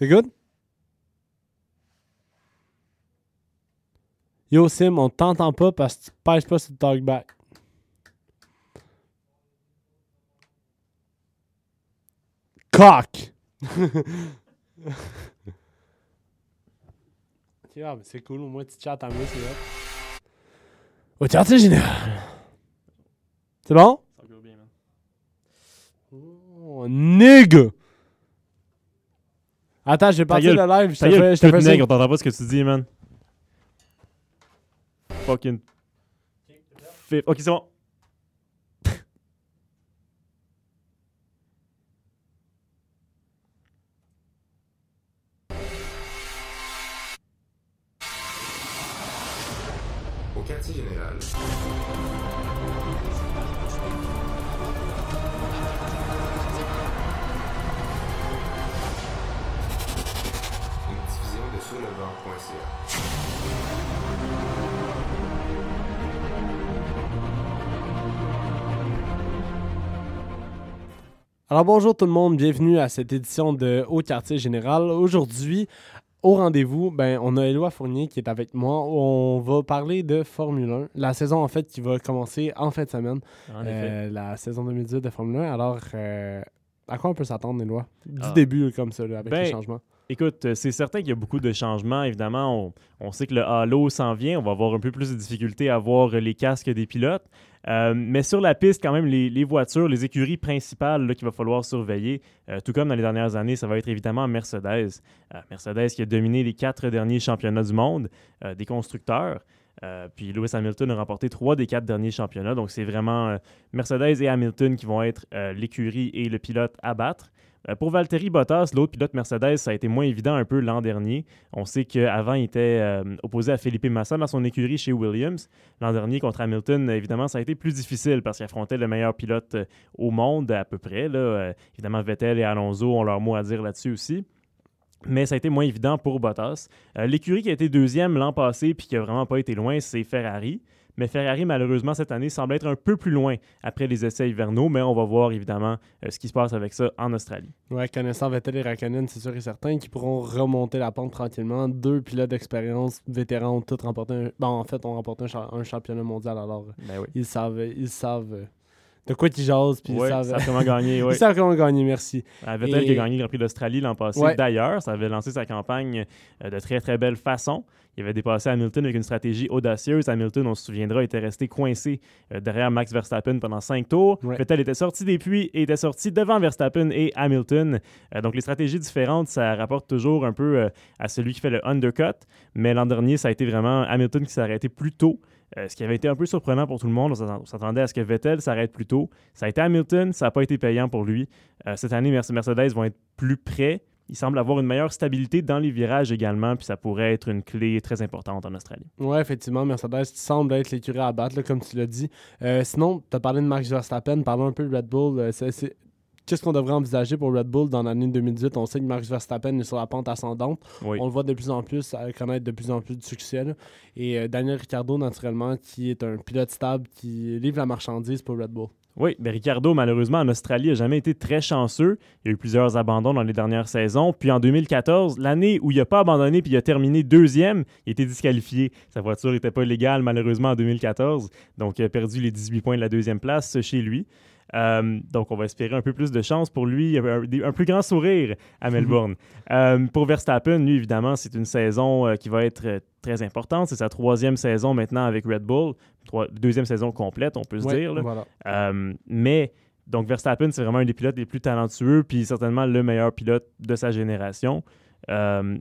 C'est good? Yo, Sim, on t'entend pas parce que tu pèses pas sur le talkback. Cock! ok, ah, mais c'est cool, au moins tu chattes à moi, c'est vrai. Au quartier général. C'est bon? Ça va bien, man. Oh, nigga! Attends, j'ai parti le live, je te fais, je te fais nègre, on t'entend pas ce que tu dis, man. Fucking. Ok, c'est bon. Alors bonjour tout le monde, bienvenue à cette édition de Haut Quartier Général. Aujourd'hui, au rendez-vous, ben, on a Éloi Fournier qui est avec moi. On va parler de Formule 1, la saison en fait qui va commencer en fin de semaine, En effet. Euh, la saison 2018 de Formule 1. Alors, euh, à quoi on peut s'attendre, Éloi? Du Ah. début comme ça, là, avec Ben, les changements. Écoute, euh, c'est certain qu'il y a beaucoup de changements. Évidemment, on, sait que le halo s'en vient. On va avoir un peu plus de difficultés à voir euh, les casques des pilotes. Euh, mais sur la piste, quand même, les, voitures, les écuries principales qu'il va falloir surveiller, tout comme dans les dernières années, ça va être évidemment Mercedes. Mercedes qui a dominé les quatre derniers championnats du monde des constructeurs. Puis Lewis Hamilton a remporté trois des quatre derniers championnats. Donc c'est vraiment Mercedes et Hamilton qui vont être l'écurie et le pilote à battre. Euh, Pour Valtteri Bottas, l'autre pilote Mercedes, ça a été moins évident un peu l'an dernier. On sait qu'avant, il était euh, opposé à Felipe Massa dans son écurie chez Williams. L'an dernier, contre Hamilton, évidemment, ça a été plus difficile parce qu'il affrontait le meilleur pilote euh, au monde à peu près. Évidemment, Vettel et Alonso ont leur mot à dire là-dessus aussi. Mais ça a été moins évident pour Bottas. L'écurie qui a été deuxième l'an passé puis qui a vraiment pas été loin, c'est Ferrari. Mais Ferrari, malheureusement, cette année, semble être un peu plus loin après les essais hivernaux, mais on va voir évidemment euh, ce qui se passe avec ça en Australie. Ouais, connaissant Vettel et Raikkonen, c'est sûr et certain qu'ils pourront remonter la pente tranquillement. Deux pilotes d'expérience vétérans ont tous remporté un... Bon, en fait, ont remporté un, cha- un championnat mondial, alors Ben oui. ils savent, ils savent euh, de quoi ils jasent, puis Ouais, ils savent... vraiment gagné. ouais. Ils savent comment gagner, merci. Vettel qui a gagné le Grand Prix d'Australie l'an passé. Ouais. D'ailleurs, ça avait lancé sa campagne euh, de très très belle façon. Il avait dépassé Hamilton avec une stratégie audacieuse. Hamilton, on se souviendra, était resté coincé euh, derrière Max Verstappen pendant cinq tours. Ouais. Vettel était sorti des puits et était sorti devant Verstappen et Hamilton. Euh, donc les stratégies différentes, ça rapporte toujours un peu euh, à celui qui fait le undercut. Mais l'an dernier, ça a été vraiment Hamilton qui s'est arrêté plus tôt. Euh, ce qui avait été un peu surprenant pour tout le monde. On s'attend- on s'attendait à ce que Vettel s'arrête plus tôt. Ça a été Hamilton, ça n'a pas été payant pour lui. Euh, cette année, Merce- Mercedes vont être plus prêts. Il semble avoir une meilleure stabilité dans les virages également, puis ça pourrait être une clé très importante en Australie. Ouais, effectivement, Mercedes semble être l'écurie à battre, comme tu l'as dit. Euh, sinon, tu as parlé de Max Verstappen, parlons un peu de Red Bull. Qu'est-ce qu'on devrait envisager pour Red Bull dans l'année 2018? On sait que Max Verstappen est sur la pente ascendante. Oui. On le voit de plus en plus connaître de plus en plus de succès. là. Et euh, Daniel Ricciardo, naturellement, qui est un pilote stable qui livre la marchandise pour Red Bull. Oui, mais Ricardo, malheureusement, en Australie, n'a jamais été très chanceux. Il y a eu plusieurs abandons dans les dernières saisons. Puis en 2014, l'année où il n'a pas abandonné puis il a terminé deuxième, il a été disqualifié. Sa voiture n'était pas légale, malheureusement, en 2014. Donc, il a perdu les 18 points de la deuxième place chez lui. Euh, donc, on va espérer un peu plus de chance pour lui, un, un plus grand sourire à Melbourne. Euh, pour Verstappen, lui, évidemment, c'est une saison euh, qui va être très importante. C'est sa troisième saison maintenant avec Red Bull. Trois- deuxième saison complète, on peut se Ouais, dire. là. voilà. Euh, mais donc Verstappen, c'est vraiment un des pilotes les plus talentueux, puis certainement le meilleur pilote de sa génération.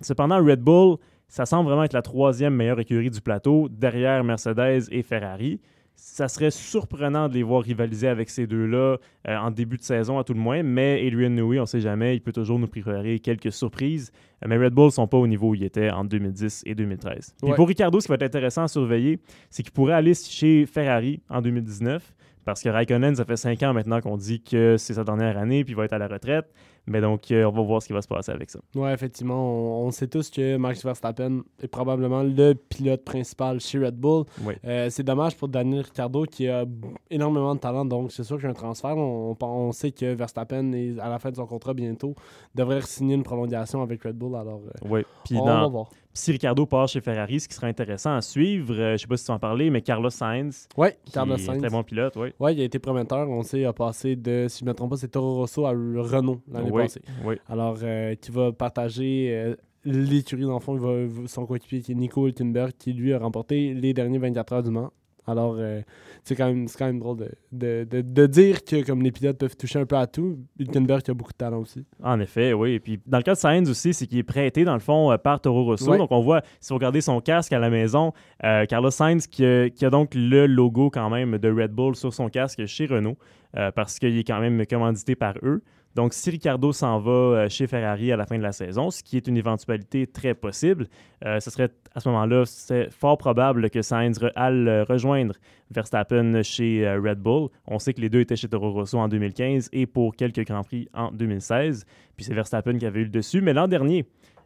Cependant, Red Bull, ça semble vraiment être la troisième meilleure écurie du plateau, derrière Mercedes et Ferrari. Ça serait surprenant de les voir rivaliser avec ces deux-là euh, en début de saison, à tout le moins, mais Adrian Newey, on ne sait jamais, il peut toujours nous préparer quelques surprises. Euh, mais Red Bull ne sont pas au niveau où ils étaient en 2010 et 2013. Puis pour Ricardo, ce qui va être intéressant à surveiller, c'est qu'il pourrait aller chez Ferrari en 2019. Parce que Raikkonen, ça fait cinq ans maintenant qu'on dit que c'est sa dernière année puis il va être à la retraite. Mais donc, euh, on va voir ce qui va se passer avec ça. Ouais, effectivement, on, on sait tous que Max Verstappen est probablement le pilote principal chez Red Bull. Oui. Euh, c'est dommage pour Daniel Ricciardo qui a énormément de talent, donc c'est sûr qu'un transfert, on, on- on sait que Verstappen, est à la fin de son contrat bientôt, devrait signer une prolongation avec Red Bull. Alors, euh, Oui. Puis on dans- va voir. Si Ricardo part chez Ferrari, ce qui sera intéressant à suivre, euh, je sais pas si tu en parler, mais Carlos Sainz, qui Carlos Sainz. très bon pilote, oui. Ouais, il a été prometteur. On sait, il a passé de, si je ne me trompe pas, c'est Toro Rosso à Renault l'année Oui, passée. oui. Alors, euh, qui va partager euh, l'écurie, dans le fond, il va, va- son coéquipier qui est Nico Hülkenberg, qui lui a remporté les derniers 24 heures du Mans. Alors, euh, c'est quand, même- quand même drôle de, de, de- de dire que comme les pilotes peuvent toucher un peu à tout, Hülkenberg a beaucoup de talent aussi. En effet, oui. Et puis, dans le cas de Sainz aussi, c'est qu'il est prêté, dans le fond, euh, par Toro Rosso. Donc, on voit, si vous regardez son casque à la maison, euh, Carlos Sainz qui a, qui a donc le logo quand même de Red Bull sur son casque chez Renault, euh, parce qu'il est quand même commandité par eux. Donc, si Ricardo s'en va euh, chez Ferrari à la fin de la saison, ce qui est une éventualité très possible, euh, ce serait à ce moment-là, c'est fort probable que Sainz aille euh, rejoindre Verstappen chez Red Bull. On sait que les deux étaient chez Toro Rosso en 2015 et pour quelques Grands Prix en 2016. Puis c'est Verstappen qui avait eu le dessus. Mais l'an dernier,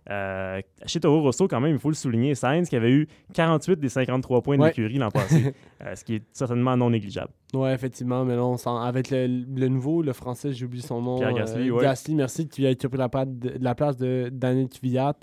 euh, chez Toro Rosso, quand même, il faut le souligner, Sainz qui avait eu 48 des 53 points de Ouais. l'écurie l'an passé, euh, ce qui est certainement non négligeable. Ouais, effectivement, mais là, on s'en- avec le, le nouveau, le français, j'ai oublié son nom. Pierre Gasly, euh, ouais. Gasly, merci, qui a, qui a pris la, place de Daniel Kvyat.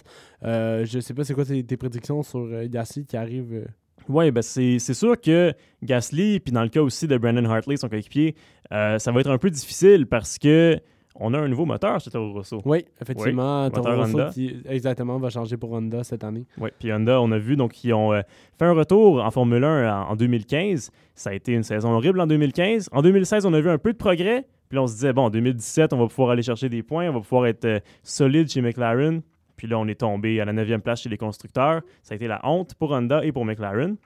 Euh, je sais pas c'est quoi tes, tes prédictions sur Gasly qui arrive. Oui, ben c'est c'est sûr que Gasly, puis dans le cas aussi de Brandon Hartley, son coéquipier, ça va être un peu difficile parce que on a un nouveau moteur chez Toro Rosso. Oui, effectivement. Oui, Toro Rosso qui, exactement, va changer pour Honda cette année. Oui, puis Honda, on a vu, donc ils ont euh, fait un retour en Formule 1 en, en 2015. Ça a été une saison horrible en 2015. En 2016, on a vu un peu de progrès. Puis là, on se disait, bon, en 2017, on va pouvoir aller chercher des points, on va pouvoir être euh, solide chez McLaren. Puis là, on est tombé à la 9e place chez les constructeurs. Ça a été la honte pour Honda et pour McLaren.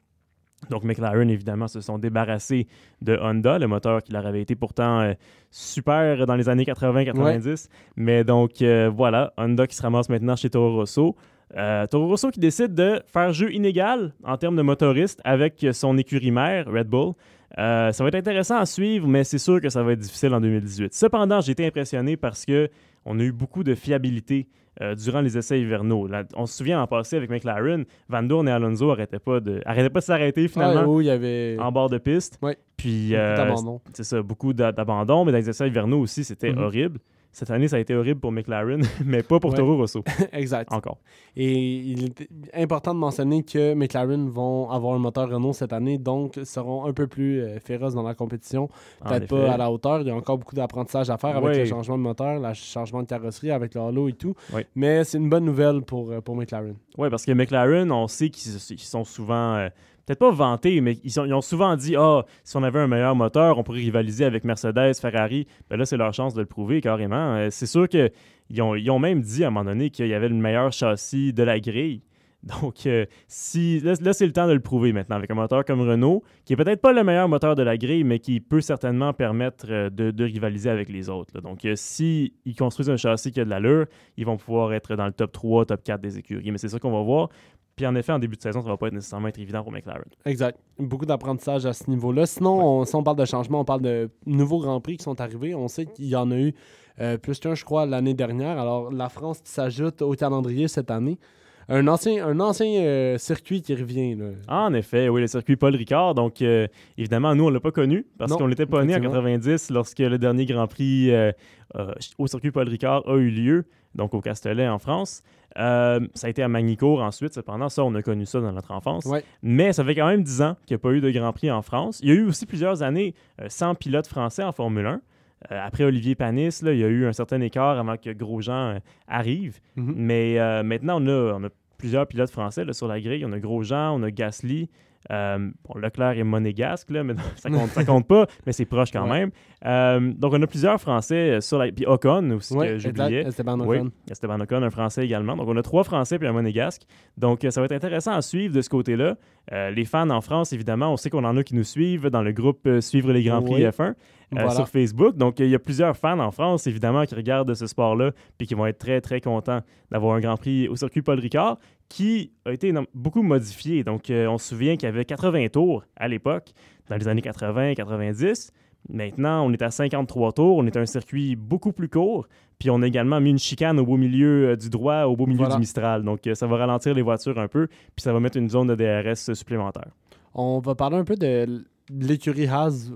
Donc, McLaren, évidemment, se sont débarrassés de Honda, le moteur qui leur avait été pourtant euh, super dans les années 80-90. Mais donc, euh, voilà, Honda qui se ramasse maintenant chez Toro Rosso. Euh, Toro Rosso qui décide de faire jeu inégal en termes de motoriste avec son écurie mère, Red Bull. Euh, ça va être intéressant à suivre, mais c'est sûr que ça va être difficile en 2018. Cependant, j'ai été impressionné parce que on a eu beaucoup de fiabilité euh, durant les essais hivernaux. Là, on se souvient en passé avec McLaren, Van Dorn et Alonso n'arrêtaient pas de, arrêtaient pas de s'arrêter finalement Ah, où il y avait en bord de piste. Ouais. Puis beaucoup euh, d'abandon. c'est ça, beaucoup d'a- d'abandon, mais dans les essais hivernaux aussi, c'était Mhm. horrible. Cette année, ça a été horrible pour McLaren, mais pas pour Ouais. Toro Rosso, exact. encore. Et il est important de mentionner que McLaren vont avoir un moteur Renault cette année, donc seront un peu plus euh, féroces dans la compétition. Peut-être pas à la hauteur. Il y a encore beaucoup d'apprentissage à faire avec le changement de moteur, le changement de carrosserie, avec le halo et tout. Ouais. Mais c'est une bonne nouvelle pour, euh, pour McLaren. Oui, parce que McLaren, on sait qu'ils ils sont souvent, euh, peut-être pas vantés, mais ils, ont souvent dit Ah, si on avait un meilleur moteur, on pourrait rivaliser avec Mercedes, Ferrari. Ben là, c'est leur chance de le prouver carrément. Euh, c'est sûr qu'ils ont, même dit à un moment donné qu'il y avait le meilleur châssis de la grille. Donc, euh, si, là, c'est le temps de le prouver maintenant avec un moteur comme Renault, qui est peut-être pas le meilleur moteur de la grille, mais qui peut certainement permettre euh, de, rivaliser avec les autres. Donc, euh, si ils construisent un châssis qui a de l'allure, ils vont pouvoir être dans le top 3, top 4 des écuries. Mais c'est ça qu'on va voir. Puis en effet, en début de saison, ça va pas être nécessairement être évident pour McLaren. Exact. Beaucoup d'apprentissage à ce niveau-là. Sinon, on- si on parle de changement, on parle de nouveaux Grands Prix qui sont arrivés. On sait qu'il y en a eu euh, plus qu'un, je crois, l'année dernière. Alors, la France qui s'ajoute au calendrier cette année. Un ancien, un ancien euh, circuit qui revient. là. En effet, oui, le circuit Paul Ricard. Donc, euh, évidemment, nous, on l'a pas connu parce qu'on n'était pas né en effectivement. 90 lorsque le dernier Grand Prix au circuit Paul Ricard a eu lieu, donc au Castellet en France. Euh, ça a été à Magnicourt ensuite, cependant, ça, on a connu ça dans notre enfance. Ouais. Mais ça fait quand même 10 ans qu'il n'y a pas eu de Grand Prix en France. Il y a eu aussi plusieurs années euh, sans pilote français en Formule 1. Euh, après Olivier Panis, là, il y a eu un certain écart avant que Grosjean arrive. Mhm. Mais maintenant, on a, on a plusieurs pilotes français là, sur la grille. On a Grosjean, on a Gasly. Euh, bon, Leclerc est monégasque, là, mais ça compte, ça compte pas, mais c'est proche quand Ouais. même. Euh, donc, on a plusieurs Français euh, sur la... Puis Ocon aussi, Ouais, que j'oubliais. Esteban Oui, Ocon. Esteban Ocon, un Français également. Donc, on a trois Français puis un Monégasque. Donc, ça va être intéressant à suivre de ce côté-là. Euh, les fans en France, évidemment, on sait qu'on en a qui nous suivent dans le groupe Suivre les Grands Prix Oui. F1 euh, Voilà. sur Facebook. Donc, il y a plusieurs fans en France, évidemment, qui regardent ce sport-là puis qui vont être très, très contents d'avoir un Grand Prix au circuit Paul Ricard qui a été beaucoup modifié. Donc, euh, on se souvient qu'il y avait 80 tours à l'époque, dans les années 80 90. Maintenant, on est à 53 tours, on est à un circuit beaucoup plus court, puis on a également mis une chicane au beau milieu euh, du droit, au beau milieu Voilà. du Mistral. Donc, euh, ça va ralentir les voitures un peu, puis ça va mettre une zone de DRS supplémentaire. On va parler un peu de l'écurie Haas.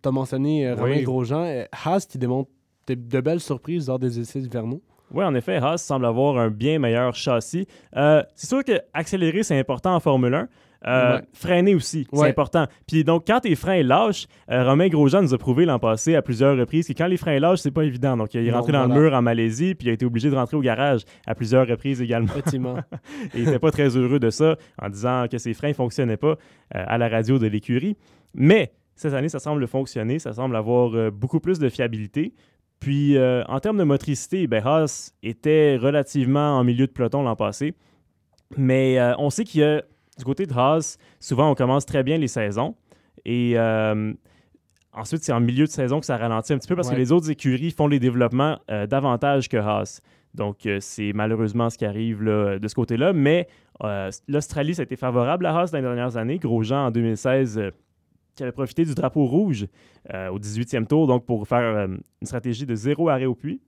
Tu as mentionné Romain Oui. Grosjean. Haas qui démontre de, de belles surprises lors des essais hivernaux. Oui, en effet, Haas semble avoir un bien meilleur châssis. Euh, c'est sûr que accélérer, c'est important en Formule 1. Euh, Ouais. Freiner aussi, c'est important. Puis donc, quand tes freins lâchent, euh, Romain Grosjean nous a prouvé l'an passé à plusieurs reprises que quand les freins lâchent, c'est pas évident. Donc, il est Non, rentré dans le mur en Malaisie, puis il a été obligé de rentrer au garage à plusieurs reprises également. Effectivement. Et il n'était pas très heureux de ça en disant que ses freins ne fonctionnaient pas à la radio de l'écurie. Mais cette année, ça semble fonctionner, ça semble avoir beaucoup plus de fiabilité. Puis euh, en termes de motricité, ben, Haas était relativement en milieu de peloton l'an passé. Mais euh, on sait qu'il y a, du côté de Haas, souvent on commence très bien les saisons. Et euh, ensuite, c'est en milieu de saison que ça ralentit un petit peu parce que les autres écuries font les développements davantage que Haas. Donc, c'est malheureusement ce qui arrive là, de ce côté-là. Mais l'Australie, ça a été favorable à Haas dans les dernières années. Grosjean, en 2016, euh, qui avait profité du drapeau rouge euh, au 18e tour, donc pour faire euh, une stratégie de zéro arrêt au puits.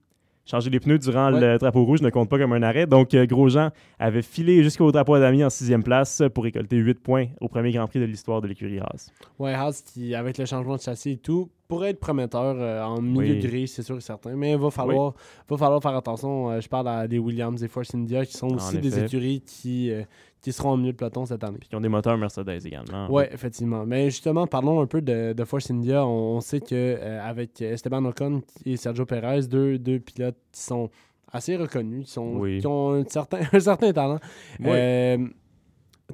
Changer les pneus durant Ouais. le drapeau rouge ne compte pas comme un arrêt. Donc, euh, Grosjean avait filé jusqu'au drapeau d'amis en sixième place pour récolter 8 points au premier Grand Prix de l'histoire de l'écurie Haas. Ouais, Haas, qui, avec le changement de châssis et tout, pourrait être prometteur euh, en milieu Oui. de grille, c'est sûr et certain. Mais il va falloir, va falloir faire attention. Euh, je parle à des Williams et Force India qui sont aussi des écuries qui, euh, qui seront en milieu de peloton cette année. Puis, qui ont des moteurs Mercedes également. Oui, effectivement. Mais justement, parlons un peu de, de Force India. On, on sait que euh, avec Esteban Ocon et Sergio Perez, deux, deux pilotes qui sont assez reconnus, qui, sont, Oui. qui ont un certain, un certain talent.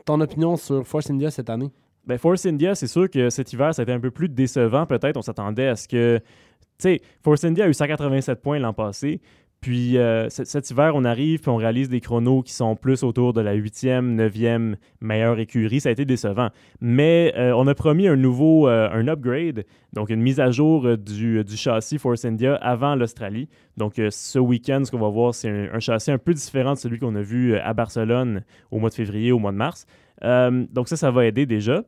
Ton opinion sur Force India cette année? Ben, Force India, c'est sûr que cet hiver, ça a été un peu plus décevant, peut-être. On s'attendait à ce que. Tu sais, Force India a eu 187 points l'an passé. Puis euh, cet hiver, on arrive puis on réalise des chronos qui sont plus autour de la 8e, 9e meilleure écurie. Ça a été décevant. Mais euh, on a promis un nouveau, euh, un upgrade, donc une mise à jour du, du châssis Force India avant l'Australie. Donc ce week-end, ce qu'on va voir, c'est un, un châssis un peu différent de celui qu'on a vu à Barcelone au mois de février, au mois de mars. Euh, donc ça, ça va aider déjà.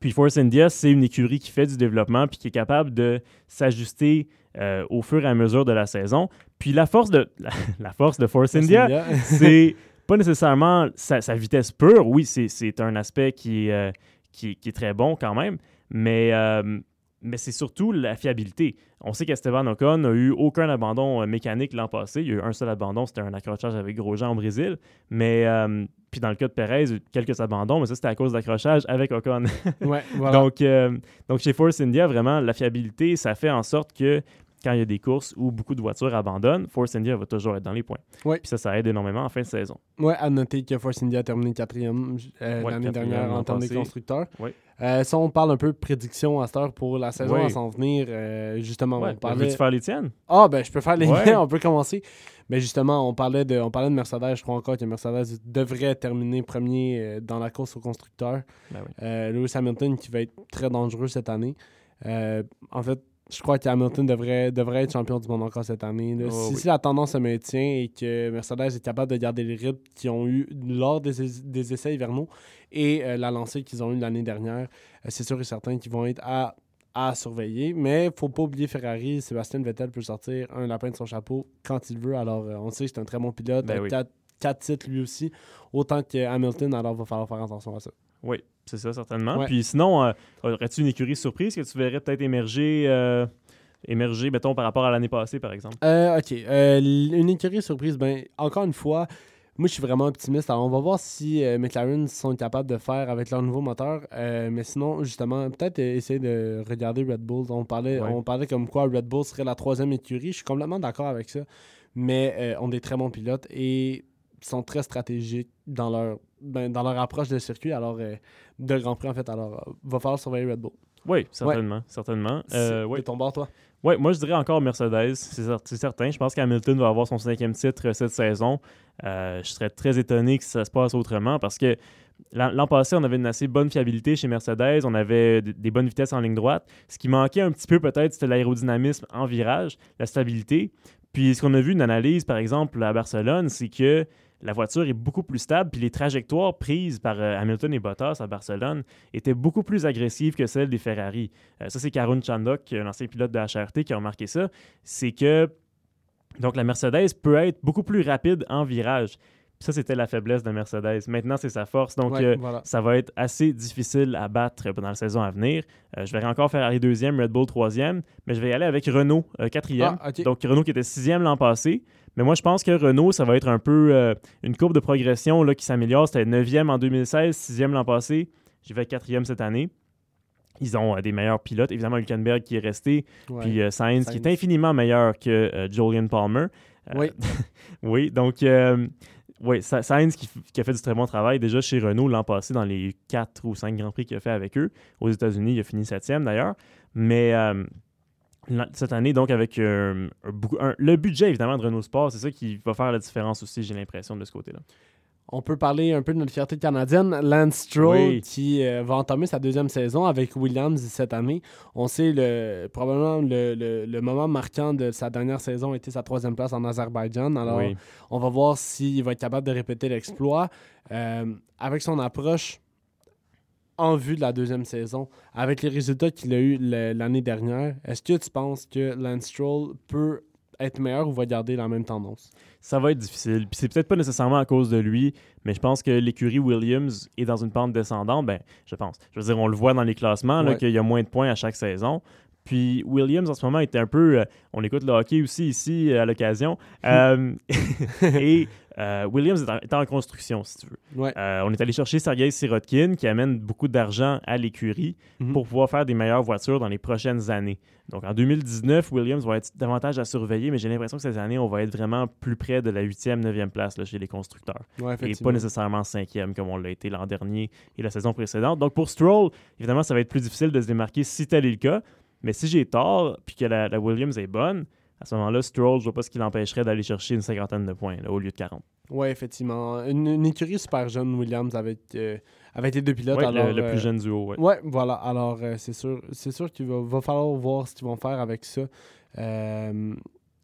Puis Force India, c'est une écurie qui fait du développement puis qui est capable de s'ajuster euh, au fur et à mesure de la saison. Puis la force de, la, la force de Force Force India, India. c'est pas nécessairement sa, sa vitesse pure. Oui, c'est- un aspect qui, est, euh, qui, qui est très bon quand même, mais, mais c'est surtout la fiabilité. On sait qu'Esteban Ocon n'a eu aucun abandon euh, mécanique l'an passé. Il y a eu un seul abandon, c'était un accrochage avec Grosjean au Brésil. Mais euh, puis dans le cas de Perez, il y a eu quelques abandons, mais ça c'était à cause d'accrochage avec Ocon. ouais, voilà. Donc, euh, donc chez Force India, vraiment, la fiabilité, ça fait en sorte que quand il y a des courses où beaucoup de voitures abandonnent, Force India va toujours être dans les points. Ouais. Puis ça, ça aide énormément en fin de saison. Ouais, à noter que Force India a terminé quatrième euh, Ouais, l'année dernière en termes passé. constructeurs. Ouais. Euh, si on parle un peu de prédiction à cette heure pour la saison à s'en venir, euh, justement, on parlait... Veux-tu faire les tiennes? Ah, ben, je peux faire les miens, on peut commencer. Mais justement, on parlait, de, on parlait de Mercedes. Je crois encore que Mercedes devrait terminer premier dans la course aux constructeurs. Ben oui. Lewis Hamilton qui va être très dangereux cette année. En fait, je crois que Hamilton devrait, devrait être champion du monde encore cette année. là. Oh, si, oui. si la tendance se maintient et que Mercedes est capable de garder les rythmes qu'ils ont eu lors des, es- des essais hivernaux et euh, la lancée qu'ils ont eue l'année dernière, euh, c'est sûr et certain qu'ils vont être à, à surveiller. Mais faut pas oublier Ferrari. Sébastien Vettel peut sortir un lapin de son chapeau quand il veut. Alors, euh, on sait que c'est un très bon pilote. Ben oui. quatre, quatre titres lui aussi, autant que Hamilton. Alors, il va falloir faire attention à ça. Oui, c'est ça, certainement. Ouais. Puis sinon, euh, aurais-tu une écurie surprise que tu verrais peut-être émerger, euh, émerger, mettons, par rapport à l'année passée, par exemple? Euh, ok. Euh, une écurie surprise, ben, encore une fois, moi je suis vraiment optimiste. Alors on va voir si McLaren sont capables de faire avec leur nouveau moteur. Mais sinon, justement, peut-être essayer de regarder Red Bull. On parlait, Ouais. on parlait comme quoi Red Bull serait la troisième écurie. Je suis complètement d'accord avec ça. Mais euh, ont des très bons pilotes et sont très stratégiques dans leur, ben, dans leur approche de circuit. Alors, euh, de Grand Prix en fait. Alors, euh, va falloir surveiller Red Bull. Oui, certainement, certainement. Euh, oui. De ton bord, toi. Ouais, moi je dirais encore Mercedes, c'est cer- c'est certain. Je pense qu'Hamilton va avoir son cinquième titre cette saison. Euh, je serais très étonné que ça se passe autrement parce que l'an passé, on avait une assez bonne fiabilité chez Mercedes, on avait des bonnes vitesses en ligne droite. Ce qui manquait un petit peu peut-être, c'était l'aérodynamisme en virage, la stabilité. Puis ce qu'on a vu une analyse, par exemple, à Barcelone, c'est que la voiture est beaucoup plus stable, puis les trajectoires prises par euh, Hamilton et Bottas à Barcelone étaient beaucoup plus agressives que celles des Ferrari. Euh, ça, c'est Karun Chandok, un ancien pilote de HRT, qui a remarqué ça. C'est que donc la Mercedes peut être beaucoup plus rapide en virage. Ça, c'était la faiblesse de Mercedes. Maintenant, c'est sa force. Donc, Ouais, euh, voilà. ça va être assez difficile à battre pendant la saison à venir. Euh, je vais encore Ferrari deuxième, Red Bull troisième, mais je vais y aller avec Renault euh, quatrième. Ah. Donc, Renault qui était sixième l'an passé. Mais moi, je pense que Renault, ça va être un peu euh, une courbe de progression là, qui s'améliore. C'était neuvième en 2016, sixième l'an passé. J'y vais quatrième cette année. Ils ont euh, des meilleurs pilotes. Évidemment, Hülkenberg qui est resté, Ouais. puis euh, Sainz, qui est infiniment meilleur que Julian Palmer. Oui. oui, donc, oui, Sa- Sainz qui, qui a fait du très bon travail déjà chez Renault l'an passé dans les 4 ou 5 Grands Prix qu'il a fait avec eux. Aux États-Unis, il a fini septième d'ailleurs. Mais cette année, donc, avec euh, un beaucoup- un- le budget évidemment de Renault Sport, c'est ça qui va faire la différence aussi, j'ai l'impression, de ce côté-là. On peut parler un peu de notre fierté canadienne. Lance Stroll, Oui. qui euh, va entamer sa deuxième saison avec Williams cette année. On sait le, probablement le, le- le moment marquant de sa dernière saison était sa troisième place en Azerbaïdjan. Alors, oui. on va voir s'il va être capable de répéter l'exploit. Euh, avec son approche en vue de la deuxième saison, avec les résultats qu'il a eu l'année dernière, est-ce que tu penses que Lance Stroll peut être meilleur ou va garder la même tendance? Ça va être difficile. Puis c'est peut-être pas nécessairement à cause de lui, mais je pense que l'écurie Williams est dans une pente descendante. Ben, je pense. Je veux dire, on le voit dans les classements, Ouais. qu'il y a moins de points à chaque saison. Puis Williams, en ce moment, était un peu. euh, on écoute le hockey aussi ici euh, à l'occasion. Euh, et euh, Williams est en, est en construction, si tu veux. Ouais. Euh, on est allé chercher Sergei Sirotkin, qui amène beaucoup d'argent à l'écurie Mhm. pour pouvoir faire des meilleures voitures dans les prochaines années. Donc en 2019, Williams va être davantage à surveiller, mais j'ai l'impression que cette année, on va être vraiment plus près de la 8e, 9e place là, chez les constructeurs. Ouais, Et pas nécessairement 5e comme on l'a été l'an dernier et la saison précédente. Donc pour Stroll, évidemment, ça va être plus difficile de se démarquer si tel est le cas. Mais si j'ai tort, puis que la, la Williams est bonne, à ce moment-là, Stroll, je vois pas ce qui l'empêcherait d'aller chercher une cinquantaine de points là, au lieu de 40. Oui, effectivement. Une, une écurie super jeune, Williams, avec, euh, avec les deux pilotes. Ouais, alors, le, le euh, plus jeune duo. ouais. Ouais, voilà. Alors, euh, c'est sûr, c'est sûr qu'il va, va falloir voir ce qu'ils vont faire avec ça. Euh,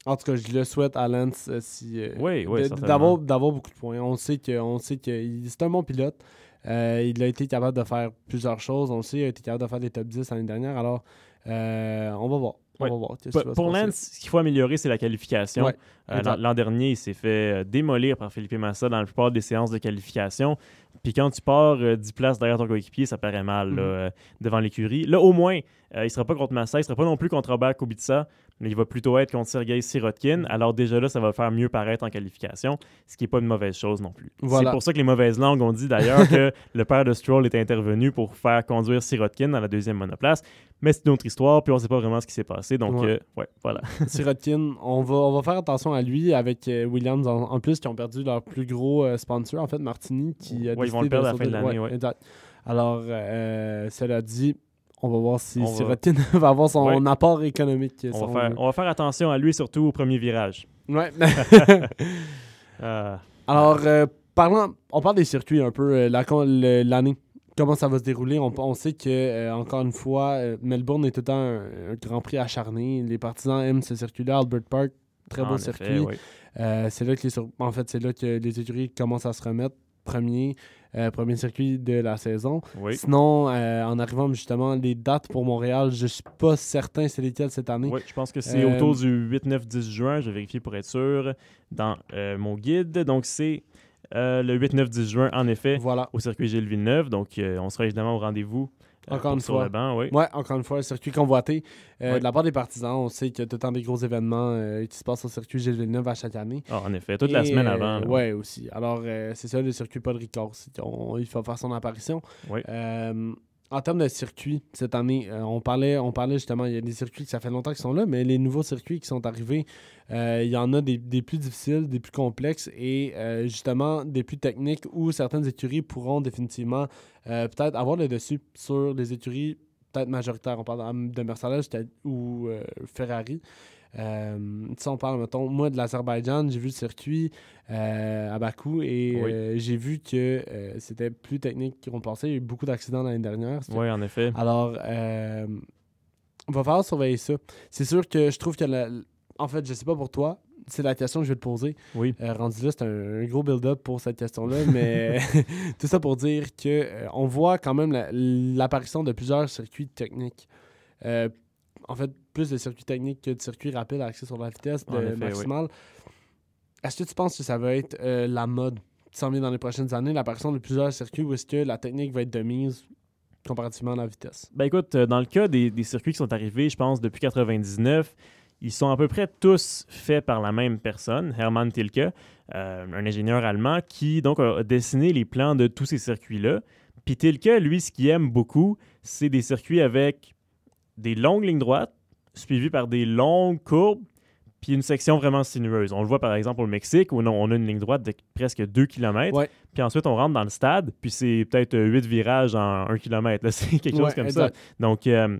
en tout cas, je le souhaite à Lance si, Oui, oui, d'avoir, d'avoir beaucoup de points. On sait que, on sait que c'est un bon pilote. Il a été capable de faire plusieurs choses. On le sait, il a été capable de faire des top 10 l'année dernière. Alors, euh, on va voir. On Ouais. va voir. qu'est-ce Pour. Lance, ce qu'il faut améliorer, c'est la qualification. Ouais, Euh, l'an dernier, il s'est fait euh, démolir par Felipe Massa dans la plupart des séances de qualification. Puis quand tu pars euh, 10 places derrière ton coéquipier, ça paraît mal là, Mhm. euh, devant l'écurie. Là, au moins, euh, il ne sera pas contre Massa, il ne sera pas non plus contre Robert Kubica, mais il va plutôt être contre Sergei Sirotkin. Alors déjà là, ça va le faire mieux paraître en qualification, ce qui n'est pas une mauvaise chose non plus. Voilà. C'est pour ça que les mauvaises langues ont dit d'ailleurs que le père de Stroll était intervenu pour faire conduire Sirotkin dans la deuxième monoplace. Mais c'est une autre histoire, puis on ne sait pas vraiment ce qui s'est passé. Donc, Ouais. euh, ouais, voilà. Sirotkin, on va, on va faire attention à lui avec Williams en, en plus qui ont perdu leur plus gros sponsor, en fait, Martini, qui a Ouais, ils vont le perdre à la fin de l'année, ouais. exact. Alors, euh, cela dit, on va voir si On va- avoir son Ouais. apport économique. si On va, faire, veut. on va faire attention à lui, surtout au premier virage. Ouais. Euh, Alors, euh, parlant, on parle des circuits un peu, euh, la l'année. Comment ça va se dérouler? On, on sait que, euh, encore une fois, euh, Melbourne est tout le temps un, un grand prix acharné. Les partisans aiment ce circuit-là. Albert Park, très beau effet, circuit. oui. Euh, c'est là que les en fait c'est là que les écuries commencent à se remettre premier euh, premier circuit de la saison. Oui. Sinon euh, en arrivant justement les dates pour Montréal, je suis pas certain c'est lesquelles cette année. Oui, je pense que c'est Euh, autour du 8, 9, 10 juin. Je vais vérifier pour être sûr dans euh, mon guide. Donc, c'est euh, le 8, 9, 10 juin, en effet, Voilà. au circuit Gilles Villeneuve. Donc, euh, on sera évidemment au rendez-vous. Euh, Encore une fois. le banc, oui. Ouais, encore une fois, un circuit convoité. Euh. De la part des partisans, on sait qu'il y a tout le temps des gros événements euh, qui se passent au circuit Gilles Villeneuve à chaque année. Ah, en effet, toute la semaine avant. ouais, aussi. Alors, c'est ça, le circuit Paul Ricard. on- il faut faire son apparition. Oui. En termes de circuits, cette année, euh, on, parlait, on parlait justement, il y a des circuits que ça fait longtemps qu'ils sont là, mais les nouveaux circuits qui sont arrivés, euh, il y en a des, plus difficiles, des plus complexes et euh, justement des plus techniques où certaines écuries pourront définitivement peut-être avoir le dessus sur les écuries peut-être majoritaires. On parle de Mercedes ou Ferrari. Euh, si on parle, mettons, moi de l'Azerbaïdjan, j'ai vu le circuit euh, à Bakou et Oui. euh, j'ai vu que euh, c'était plus technique qu'on pensait. Il y a eu beaucoup d'accidents l'année dernière. Oui, en effet. Alors, on va falloir surveiller ça. C'est sûr que je trouve que, la- en fait, je sais pas pour toi, c'est la question que je vais te poser. Oui. Euh, rendu là, c'est un, un gros build-up pour cette question-là, mais tout ça pour dire que euh, on voit quand même la- l'apparition de plusieurs circuits techniques. Euh, en fait, plus de circuits techniques que de circuits rapides axés sur la vitesse En de effet, oui. maximale. Est-ce que tu penses que ça va être euh, la mode qui s'en vient dans les prochaines années, l'apparition de plusieurs circuits, ou est-ce que la technique va être de mise comparativement à la vitesse? Ben écoute, euh, dans le cas des, des circuits qui sont arrivés, je pense, depuis 99, ils sont à peu près tous faits par la même personne, Hermann Tilke, euh, un ingénieur allemand qui donc a dessiné les plans de tous ces circuits-là. Puis Tilke, lui, ce qu'il aime beaucoup, c'est des circuits avec des longues lignes droites, suivies par des longues courbes, puis une section vraiment sinueuse. On le voit par exemple au Mexique, où on a- on a une ligne droite de presque 2 km. Ouais. Puis ensuite, on rentre dans le stade, puis c'est peut-être 8 virages en 1 km. C'est quelque chose Ouais, comme exact. ça. Donc, euh,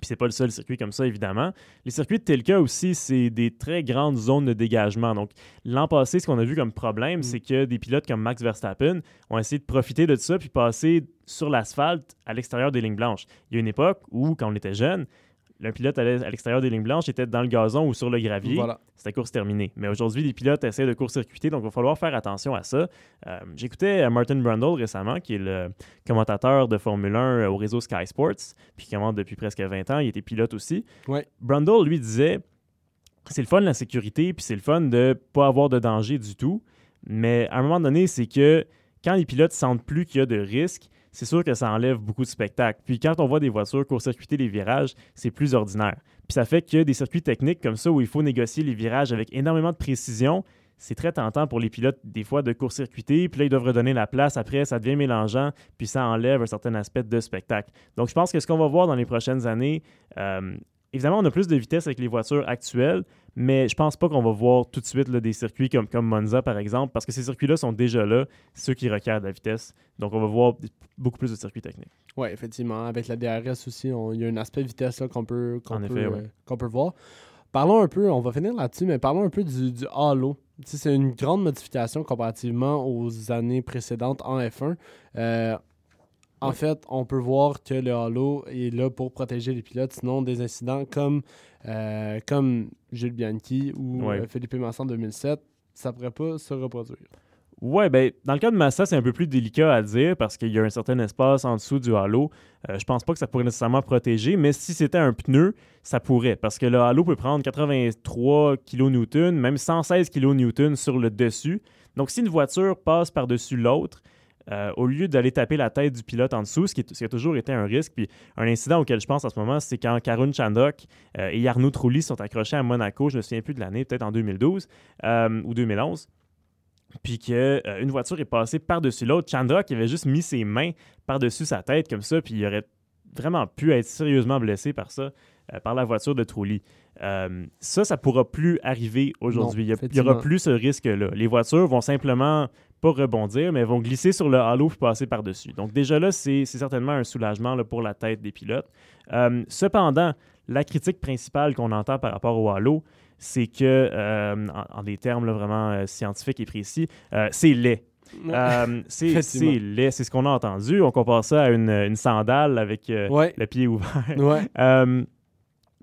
puis c'est pas le seul circuit comme ça, évidemment. Les circuits de Telka aussi, c'est des très grandes zones de dégagement. Donc, l'an passé, ce qu'on a vu comme problème, Mm. c'est que des pilotes comme Max Verstappen ont essayé de profiter de ça puis passer sur l'asphalte à l'extérieur des lignes blanches. Il y a une époque où, quand on était jeune, le pilote allait à l'extérieur des lignes blanches était dans le gazon ou sur le gravier Voilà. c'était course terminée. Mais aujourd'hui, les pilotes essaient de court-circuiter, donc il va falloir faire attention à ça. Euh, J'écoutais euh, Martin Brundle récemment, qui est le commentateur de Formule 1 au réseau Sky Sports, puis qui commente depuis presque 20 ans. Il était pilote aussi. Ouais. Brundle, lui, disait c'est le fun la sécurité, puis c'est le fun de pas avoir de danger du tout. Mais à un moment donné, c'est que quand les pilotes sentent plus qu'il y a de risques, c'est sûr que ça enlève beaucoup de spectacles. Puis quand on voit des voitures court-circuiter les virages, c'est plus ordinaire. Puis ça fait que des circuits techniques comme ça où il faut négocier les virages avec énormément de précision, c'est très tentant pour les pilotes des fois de court-circuiter, puis là ils doivent redonner la place, après ça devient mélangeant, puis ça enlève un certain aspect de spectacle. Donc je pense que ce qu'on va voir dans les prochaines années, euh, évidemment on a plus de vitesse avec les voitures actuelles, mais je pense pas qu'on va voir tout de suite là, des circuits comme, comme Monza par exemple, parce que ces circuits-là sont déjà là, ceux qui requièrent de la vitesse. Donc on va voir beaucoup plus de circuits techniques. Oui, effectivement. Avec la DRS aussi, il y a un aspect vitesse qu'on peut, peut, effet, euh, peut voir. Parlons un peu, on va finir là-dessus, mais parlons un peu du, du halo. C'est une grande modification comparativement aux années précédentes en F1. Euh, en Ouais. fait, on peut voir que le halo est là pour protéger les pilotes, sinon des incidents comme, euh, comme Jules Bianchi ou Ouais. euh, Massa en 2007, ça pourrait pas se reproduire. Ouais, ben, dans le cas de Massa, c'est un peu plus délicat à dire parce qu'il y a un certain espace en dessous du halo. Euh, je pense pas que ça pourrait nécessairement protéger, mais si c'était un pneu, ça pourrait parce que le halo peut prendre 83 kN, même 116 kN sur le dessus. Donc, si une voiture passe par-dessus l'autre, euh, au lieu d'aller taper la tête du pilote en dessous, ce qui, est- ce qui a toujours été un risque, puis un incident auquel je pense en ce moment, c'est quand Karun Chandok euh, et Arnaud Trulli sont accrochés à Monaco, je me souviens plus de l'année, peut-être en 2012 euh, ou 2011 puis qu'une voiture est passée par-dessus l'autre. Chandra qui avait juste mis ses mains par-dessus sa tête comme ça, puis il aurait vraiment pu être sérieusement blessé par ça, par la voiture de Trulli. Euh, ça, ça pourra plus arriver aujourd'hui. Il n'y aura plus ce risque-là. Les voitures vont simplement pas rebondir, mais vont glisser sur le halo puis passer par-dessus. Donc déjà là, c'est certainement un soulagement là, pour la tête des pilotes. Euh, cependant, la critique principale qu'on entend par rapport au halo, c'est que, euh, en, en des termes là, vraiment euh, scientifiques et précis, c'est laid. Euh, c'est ce qu'on a entendu. On compare ça à une, une sandale avec euh, ouais, le pied ouvert. ouais. Euh,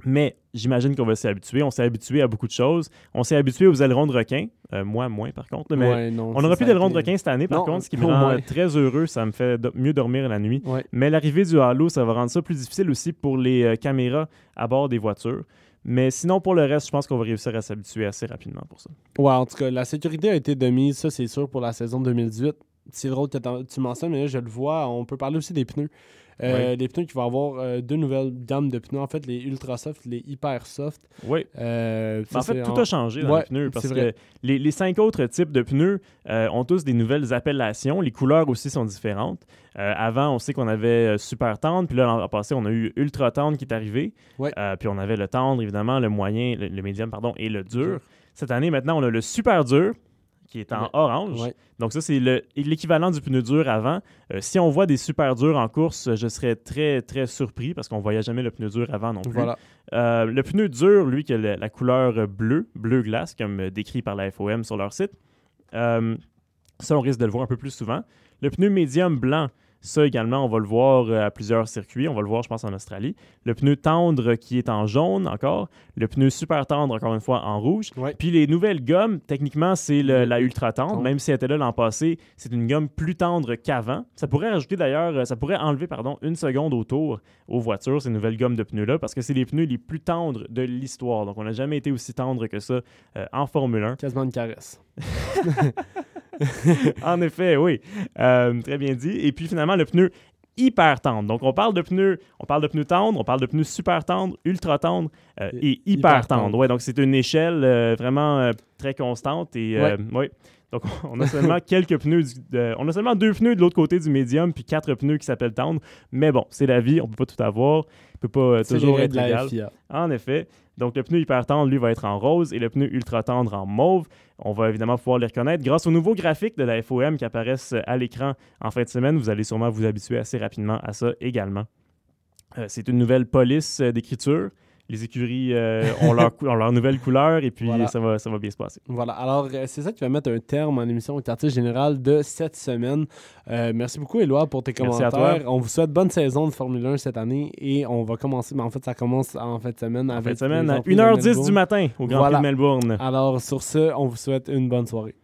mais j'imagine qu'on va s'y habituer. On s'est habitué à beaucoup de choses. On s'est habitué aux ailerons de requin. Euh, moi, moins, par contre. Mais Ouais, non, on n'aura plus d'ailerons de requin cette année, par Non, contre, ce qui me rend moins. très heureux. Ça me fait do- mieux dormir la nuit. Ouais. Mais l'arrivée du halo, ça va rendre ça plus difficile aussi pour les euh, caméras à bord des voitures. Mais sinon, pour le reste, je pense qu'on va réussir à s'habituer assez rapidement pour ça. Ouais, en tout cas, la sécurité a été de mise, ça c'est sûr, pour la saison 2018. C'est drôle que tu mentionnes, mais là, je le vois. On peut parler aussi des pneus. Euh, Les pneus qui vont avoir euh, deux nouvelles gammes de pneus. En fait, les ultra soft, les hyper soft. Oui. Euh, ça, en fait, tout a changé dans Ouais, les pneus parce que les, les cinq autres types de pneus euh, ont tous des nouvelles appellations. Les couleurs aussi sont différentes. Euh, avant, on sait qu'on avait super tendre, puis là, l'an passé, on a eu ultra tendre qui est arrivé. Euh, puis on avait le tendre, évidemment, le moyen, le, le médium, pardon, et le. Dur. Cette année, maintenant, on a le super dur qui est en Ouais. orange. Ouais. Donc ça, c'est le- l'équivalent du pneu dur avant. Euh, si on voit des super durs en course, je serais très, très surpris parce qu'on ne voyait jamais le pneu dur avant non plus. Voilà. Euh, le pneu dur, lui, qui a la, la couleur bleue, bleu glace, comme euh, décrit par la FOM sur leur site, euh, ça, on risque de le voir un peu plus souvent. Le pneu médium blanc, Ça également, on va le voir euh, à plusieurs circuits. On va le voir, je pense, en Australie. Le pneu tendre qui est en jaune encore. Le pneu super tendre, encore une fois, en rouge. Ouais. Puis les nouvelles gommes, techniquement, c'est la ultra tendre. Tendre. Même si elle était là l'an passé, c'est une gomme plus tendre qu'avant. Ça pourrait rajouter d'ailleurs, euh, ça pourrait enlever, pardon, une seconde au tour aux voitures, ces nouvelles gommes de pneus-là, parce que c'est les pneus les plus tendres de l'histoire. Donc on n'a jamais été aussi tendre que ça euh, en Formule 1. Quasiment une caresse. en effet, oui. Euh, très bien dit. Et puis finalement, le pneu hyper tendre. Donc on parle de pneus, on parle de pneus tendres, on parle de pneus super tendres, ultra tendres euh, Et hyper, hyper tendres. tendres. Ouais, donc c'est une échelle euh, vraiment très constante et ouais. Donc on a seulement quelques pneus, du- on a seulement deux pneus de l'autre côté du médium puis quatre pneus qui s'appellent tendres. Mais bon, c'est la vie, on peut pas tout avoir, on peut pas euh, toujours être de la égal. FIA. En effet. Donc, le pneu hyper tendre, lui, va être en rose et le pneu ultra tendre en mauve. On va évidemment pouvoir les reconnaître grâce aux nouveaux graphiques de la FOM qui apparaissent euh, à l'écran en fin de semaine. Vous allez sûrement vous habituer assez rapidement à ça également. Euh, c'est une nouvelle police euh, d'écriture. Les écuries euh, ont, leur cou- ont leur nouvelle couleur et puis Voilà. ça, va, ça va bien se passer. Voilà, alors euh, c'est ça qui va mettre un terme à l'émission au quartier général de cette semaine. Euh, merci beaucoup, Éloi, pour tes Merci commentaires. On vous souhaite bonne saison de Formule 1 cette année et on va commencer, mais en fait, ça commence en fin de semaine. En fin de semaine, à Grands Prix de 1h10 du matin au Grand Voilà. Prix de Melbourne. Alors, sur ce, on vous souhaite une bonne soirée.